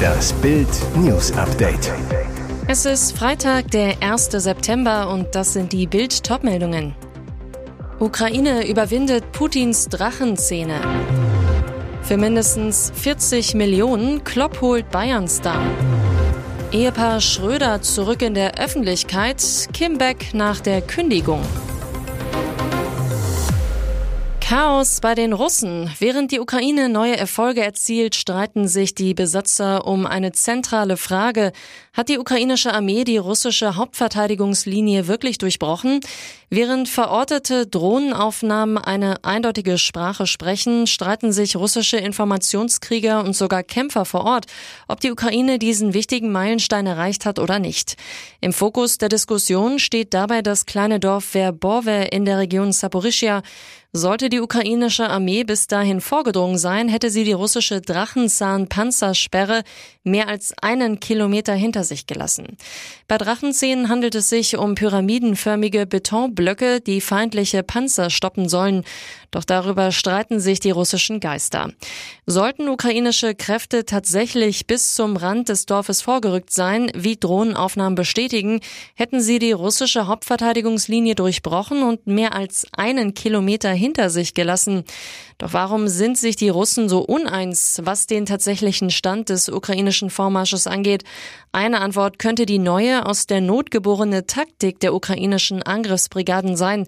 Das Bild News Update. Es ist Freitag, der 1. September und das sind die Bild Topmeldungen. Ukraine überwindet Putins Drachenzähne. Für mindestens 40 Millionen Klopp holt Bayern-Star. Ehepaar Schröder zurück in der Öffentlichkeit, Kim Beck nach der Kündigung. Chaos bei den Russen. Während die Ukraine neue Erfolge erzielt, streiten sich die Besatzer um eine zentrale Frage. Hat die ukrainische Armee die russische Hauptverteidigungslinie wirklich durchbrochen? Während verortete Drohnenaufnahmen eine eindeutige Sprache sprechen, streiten sich russische Informationskrieger und sogar Kämpfer vor Ort, ob die Ukraine diesen wichtigen Meilenstein erreicht hat oder nicht. Im Fokus der Diskussion steht dabei das kleine Dorf Verbowe in der Region Saporischia. Sollte die ukrainische Armee bis dahin vorgedrungen sein, hätte sie die russische Drachenzahn-Panzersperre mehr als einen Kilometer hinter sich gelassen. Bei Drachenzähnen handelt es sich um pyramidenförmige Betonblöcke, die feindliche Panzer stoppen sollen. Doch darüber streiten sich die russischen Geister. Sollten ukrainische Kräfte tatsächlich bis zum Rand des Dorfes vorgerückt sein, wie Drohnenaufnahmen bestätigen, hätten sie die russische Hauptverteidigungslinie durchbrochen und mehr als einen Kilometer hinter sich gelassen. Doch warum sind sich die Russen so uneins, was den tatsächlichen Stand des ukrainischen Vormarsches angeht? Eine Antwort könnte die neue, aus der Not geborene Taktik der ukrainischen Angriffsbrigaden sein.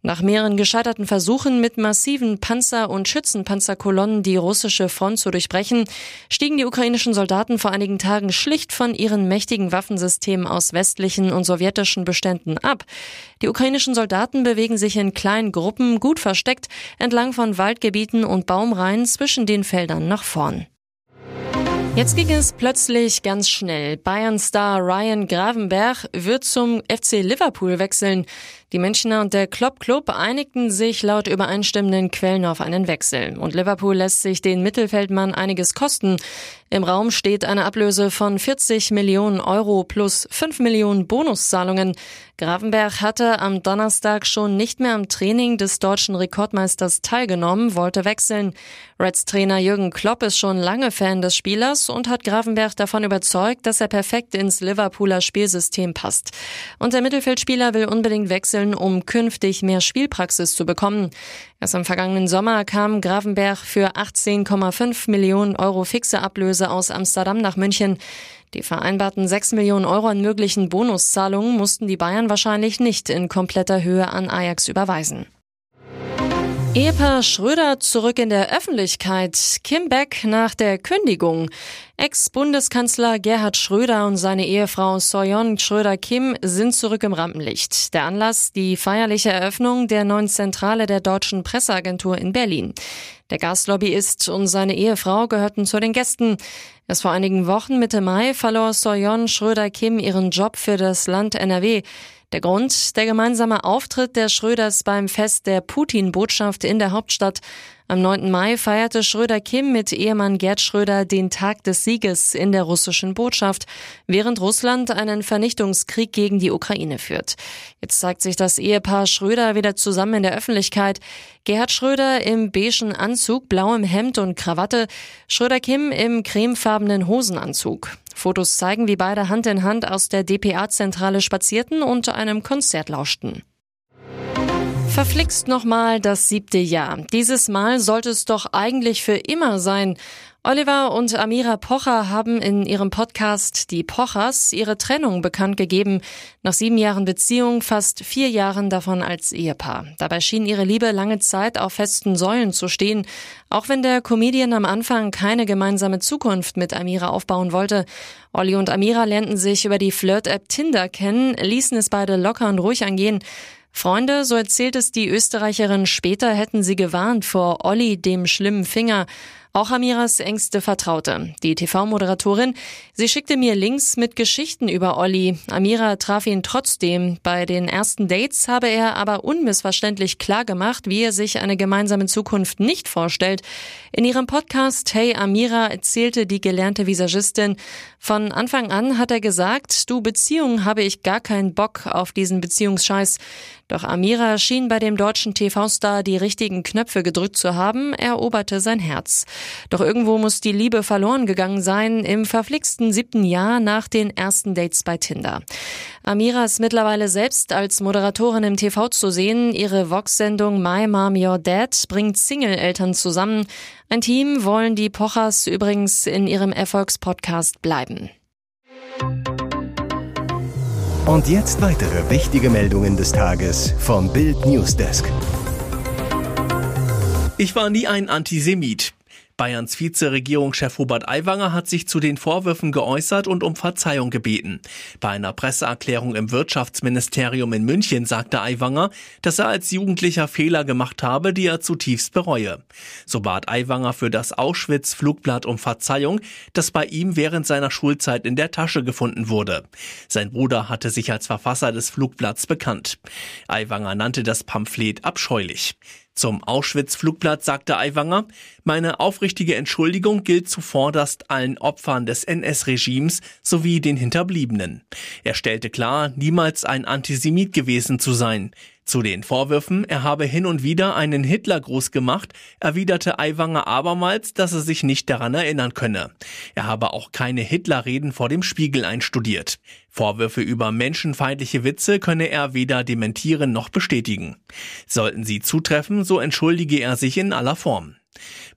Nach mehreren gescheiterten Versuchen mit massiven Panzer- und Schützenpanzerkolonnen die russische Front zu durchbrechen, stiegen die ukrainischen Soldaten vor einigen Tagen schlicht von ihren mächtigen Waffensystemen aus westlichen und sowjetischen Beständen ab. Die ukrainischen Soldaten bewegen sich in kleinen Gruppen, gut versteckt, entlang von Waldgebieten und Baumreihen zwischen den Feldern nach vorn. Jetzt ging es plötzlich ganz schnell. Bayern-Star Ryan Gravenberg wird zum FC Liverpool wechseln. Die Münchner und der Klopp Club einigten sich laut übereinstimmenden Quellen auf einen Wechsel. Und Liverpool lässt sich den Mittelfeldmann einiges kosten. Im Raum steht eine Ablöse von 40 Millionen Euro plus 5 Millionen Bonuszahlungen. Gravenberg hatte am Donnerstag schon nicht mehr am Training des deutschen Rekordmeisters teilgenommen, wollte wechseln. Reds Trainer Jürgen Klopp ist schon lange Fan des Spielers und hat Gravenberg davon überzeugt, dass er perfekt ins Liverpooler Spielsystem passt. Und der Mittelfeldspieler will unbedingt wechseln, um künftig mehr Spielpraxis zu bekommen. Erst am vergangenen Sommer kam Gravenberg für 18,5 Millionen Euro fixe Ablöse aus Amsterdam nach München. Die vereinbarten 6 Millionen Euro an möglichen Bonuszahlungen mussten die Bayern wahrscheinlich nicht in kompletter Höhe an Ajax überweisen. Ehepaar Schröder zurück in der Öffentlichkeit. Kim Beck nach der Kündigung. Ex-Bundeskanzler Gerhard Schröder und seine Ehefrau Soyon Schröder-Kim sind zurück im Rampenlicht. Der Anlass die feierliche Eröffnung der neuen Zentrale der Deutschen Presseagentur in Berlin. Der Gaslobbyist und seine Ehefrau gehörten zu den Gästen. Erst vor einigen Wochen Mitte Mai verlor Soyon Schröder-Kim ihren Job für das Land NRW. Der Grund, der gemeinsame Auftritt der Schröders beim Fest der Putin-Botschaft in der Hauptstadt. Am 9. Mai feierte Schröder Kim mit Ehemann Gerd Schröder den Tag des Sieges in der russischen Botschaft, während Russland einen Vernichtungskrieg gegen die Ukraine führt. Jetzt zeigt sich das Ehepaar Schröder wieder zusammen in der Öffentlichkeit. Gerhard Schröder im beigen Anzug, blauem Hemd und Krawatte, Schröder Kim im cremefarbenen Hosenanzug. Fotos zeigen, wie beide Hand in Hand aus der DPA-Zentrale spazierten und einem Konzert lauschten. Verflixt nochmal das siebte Jahr. Dieses Mal sollte es doch eigentlich für immer sein. Oliver und Amira Pocher haben in ihrem Podcast Die Pochers ihre Trennung bekannt gegeben. Nach sieben Jahren Beziehung, fast vier Jahren davon als Ehepaar. Dabei schien ihre Liebe lange Zeit auf festen Säulen zu stehen. Auch wenn der Comedian am Anfang keine gemeinsame Zukunft mit Amira aufbauen wollte. Olli und Amira lernten sich über die Flirt-App Tinder kennen, ließen es beide locker und ruhig angehen. Freunde, so erzählt es die Österreicherin später, hätten sie gewarnt vor Olli, dem schlimmen Finger. Auch Amiras engste Vertraute, die TV-Moderatorin. Sie schickte mir Links mit Geschichten über Olli. Amira traf ihn trotzdem. Bei den ersten Dates habe er aber unmissverständlich klar gemacht, wie er sich eine gemeinsame Zukunft nicht vorstellt. In ihrem Podcast Hey Amira erzählte die gelernte Visagistin, von Anfang an hat er gesagt, du Beziehung habe ich gar keinen Bock auf diesen Beziehungsscheiß. Doch Amira schien bei dem deutschen TV-Star die richtigen Knöpfe gedrückt zu haben, eroberte sein Herz. Doch irgendwo muss die Liebe verloren gegangen sein im verflixten siebten Jahr nach den ersten Dates bei Tinder. Amira ist mittlerweile selbst als Moderatorin im TV zu sehen. Ihre Vox-Sendung My Mom Your Dad bringt Single-Eltern zusammen. Ein Team wollen die Pochers übrigens in ihrem Erfolgspodcast bleiben. Und jetzt weitere wichtige Meldungen des Tages vom Bild Newsdesk. Ich war nie ein Antisemit. Bayerns Vizeregierungschef Hubert Aiwanger hat sich zu den Vorwürfen geäußert und um Verzeihung gebeten. Bei einer Presseerklärung im Wirtschaftsministerium in München sagte Aiwanger, dass er als Jugendlicher Fehler gemacht habe, die er zutiefst bereue. So bat Aiwanger für das Auschwitz-Flugblatt um Verzeihung, das bei ihm während seiner Schulzeit in der Tasche gefunden wurde. Sein Bruder hatte sich als Verfasser des Flugblatts bekannt. Aiwanger nannte das Pamphlet abscheulich. Zum Auschwitz-Flugblatt sagte Aiwanger, meine aufrichtige Entschuldigung gilt zuvorderst allen Opfern des NS-Regimes sowie den Hinterbliebenen. Er stellte klar, niemals ein Antisemit gewesen zu sein. Zu den Vorwürfen, er habe hin und wieder einen Hitlergruß gemacht, erwiderte Aiwanger abermals, dass er sich nicht daran erinnern könne. Er habe auch keine Hitlerreden vor dem Spiegel einstudiert. Vorwürfe über menschenfeindliche Witze könne er weder dementieren noch bestätigen. Sollten sie zutreffen, so entschuldige er sich in aller Form.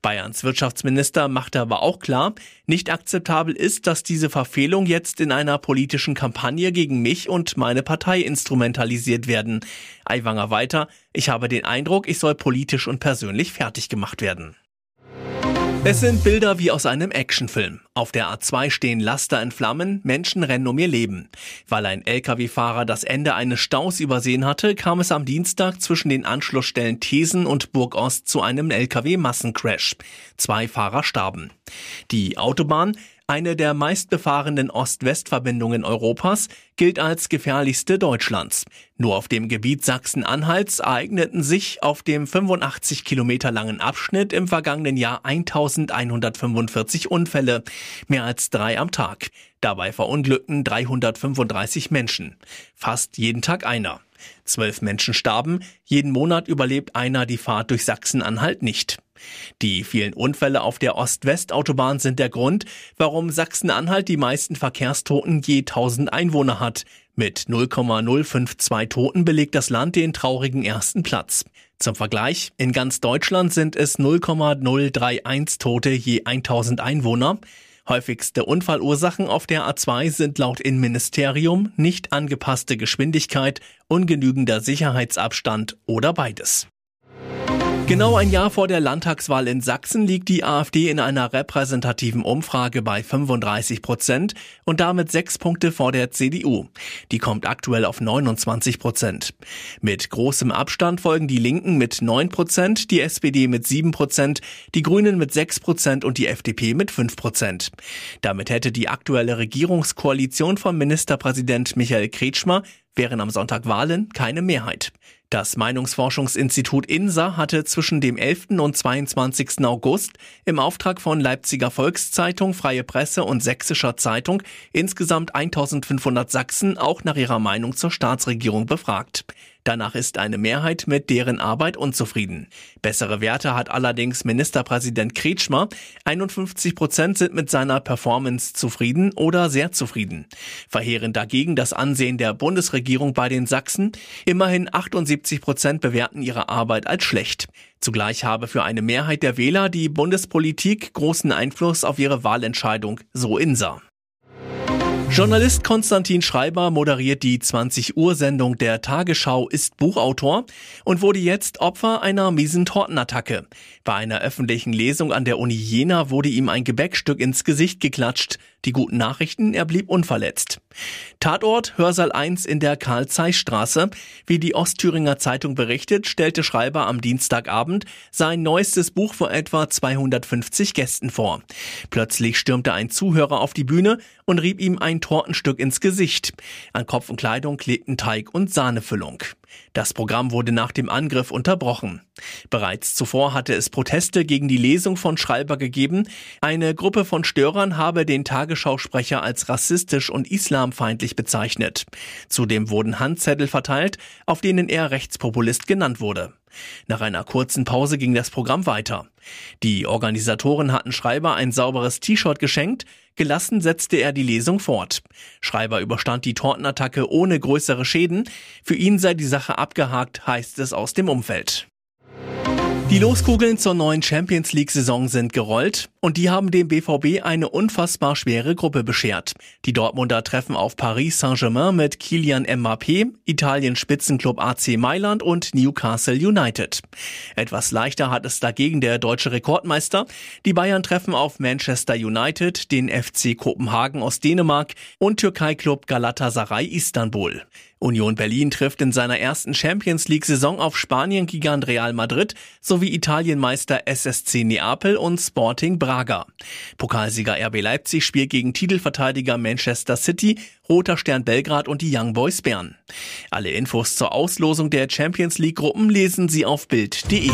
Bayerns Wirtschaftsminister machte aber auch klar, nicht akzeptabel ist, dass diese Verfehlung jetzt in einer politischen Kampagne gegen mich und meine Partei instrumentalisiert werden. Aiwanger weiter, ich habe den Eindruck, ich soll politisch und persönlich fertig gemacht werden. Es sind Bilder wie aus einem Actionfilm. Auf der A2 stehen Laster in Flammen, Menschen rennen um ihr Leben. Weil ein Lkw-Fahrer das Ende eines Staus übersehen hatte, kam es am Dienstag zwischen den Anschlussstellen Thesen und Burgost zu einem Lkw-Massencrash. Zwei Fahrer starben. Die Autobahn eine der meistbefahrenen Ost-West-Verbindungen Europas, gilt als gefährlichste Deutschlands. Nur auf dem Gebiet Sachsen-Anhalts ereigneten sich auf dem 85 Kilometer langen Abschnitt im vergangenen Jahr 1145 Unfälle, mehr als drei am Tag. Dabei verunglückten 335 Menschen, fast jeden Tag einer. Zwölf Menschen starben, jeden Monat überlebt einer die Fahrt durch Sachsen-Anhalt nicht. Die vielen Unfälle auf der Ost-West-Autobahn sind der Grund, warum Sachsen-Anhalt die meisten Verkehrstoten je 1000 Einwohner hat. Mit 0,052 Toten belegt das Land den traurigen ersten Platz. Zum Vergleich, in ganz Deutschland sind es 0,031 Tote je 1000 Einwohner. Häufigste Unfallursachen auf der A2 sind laut Innenministerium nicht angepasste Geschwindigkeit, ungenügender Sicherheitsabstand oder beides. Genau ein Jahr vor der Landtagswahl in Sachsen liegt die AfD in einer repräsentativen Umfrage bei 35 Prozent und damit sechs Punkte vor der CDU. Die kommt aktuell auf 29 Prozent. Mit großem Abstand folgen die Linken mit 9 Prozent, die SPD mit 7 Prozent, die Grünen mit 6 Prozent und die FDP mit 5 Prozent. Damit hätte die aktuelle Regierungskoalition von Ministerpräsident Michael Kretschmer wären am Sonntag Wahlen keine Mehrheit. Das Meinungsforschungsinstitut INSA hatte zwischen dem 11. und 22. August im Auftrag von Leipziger Volkszeitung, Freie Presse und Sächsischer Zeitung insgesamt 1500 Sachsen auch nach ihrer Meinung zur Staatsregierung befragt. Danach ist eine Mehrheit mit deren Arbeit unzufrieden. Bessere Werte hat allerdings Ministerpräsident Kretschmer. 51 Prozent sind mit seiner Performance zufrieden oder sehr zufrieden. Verheerend dagegen das Ansehen der Bundesregierung bei den Sachsen. Immerhin 78 Prozent bewerten ihre Arbeit als schlecht. Zugleich habe für eine Mehrheit der Wähler die Bundespolitik großen Einfluss auf ihre Wahlentscheidung, so Insa. Journalist Konstantin Schreiber moderiert die 20 Uhr Sendung der Tagesschau, ist Buchautor und wurde jetzt Opfer einer miesen Tortenattacke. Bei einer öffentlichen Lesung an der Uni Jena wurde ihm ein Gebäckstück ins Gesicht geklatscht. Die guten Nachrichten, er blieb unverletzt. Tatort Hörsaal 1 in der Karl-Zeiss-Straße. Wie die Ostthüringer Zeitung berichtet, stellte Schreiber am Dienstagabend sein neuestes Buch vor etwa 250 Gästen vor. Plötzlich stürmte ein Zuhörer auf die Bühne und rieb ihm ein Tortenstück ins Gesicht. An Kopf und Kleidung klebten Teig und Sahnefüllung. Das Programm wurde nach dem Angriff unterbrochen. Bereits zuvor hatte es Proteste gegen die Lesung von Schreiber gegeben. Eine Gruppe von Störern habe den Tagesschausprecher als rassistisch und islamfeindlich bezeichnet. Zudem wurden Handzettel verteilt, auf denen er Rechtspopulist genannt wurde. Nach einer kurzen Pause ging das Programm weiter. Die Organisatoren hatten Schreiber ein sauberes T-Shirt geschenkt, gelassen setzte er die Lesung fort. Schreiber überstand die Tortenattacke ohne größere Schäden, für ihn sei die Sache abgehakt, heißt es aus dem Umfeld. Die Loskugeln zur neuen Champions League-Saison sind gerollt und die haben dem BVB eine unfassbar schwere Gruppe beschert. Die Dortmunder treffen auf Paris Saint-Germain mit Kilian Mbappé, Italiens Spitzenclub AC Mailand und Newcastle United. Etwas leichter hat es dagegen der deutsche Rekordmeister. Die Bayern treffen auf Manchester United, den FC Kopenhagen aus Dänemark und Türkei-Club Galatasaray Istanbul. Union Berlin trifft in seiner ersten Champions League-Saison auf Spanien-Gigant Real Madrid sowie Italienmeister SSC Neapel und Sporting Braga. Pokalsieger RB Leipzig spielt gegen Titelverteidiger Manchester City, Roter Stern Belgrad und die Young Boys Bern. Alle Infos zur Auslosung der Champions League-Gruppen lesen Sie auf Bild.de.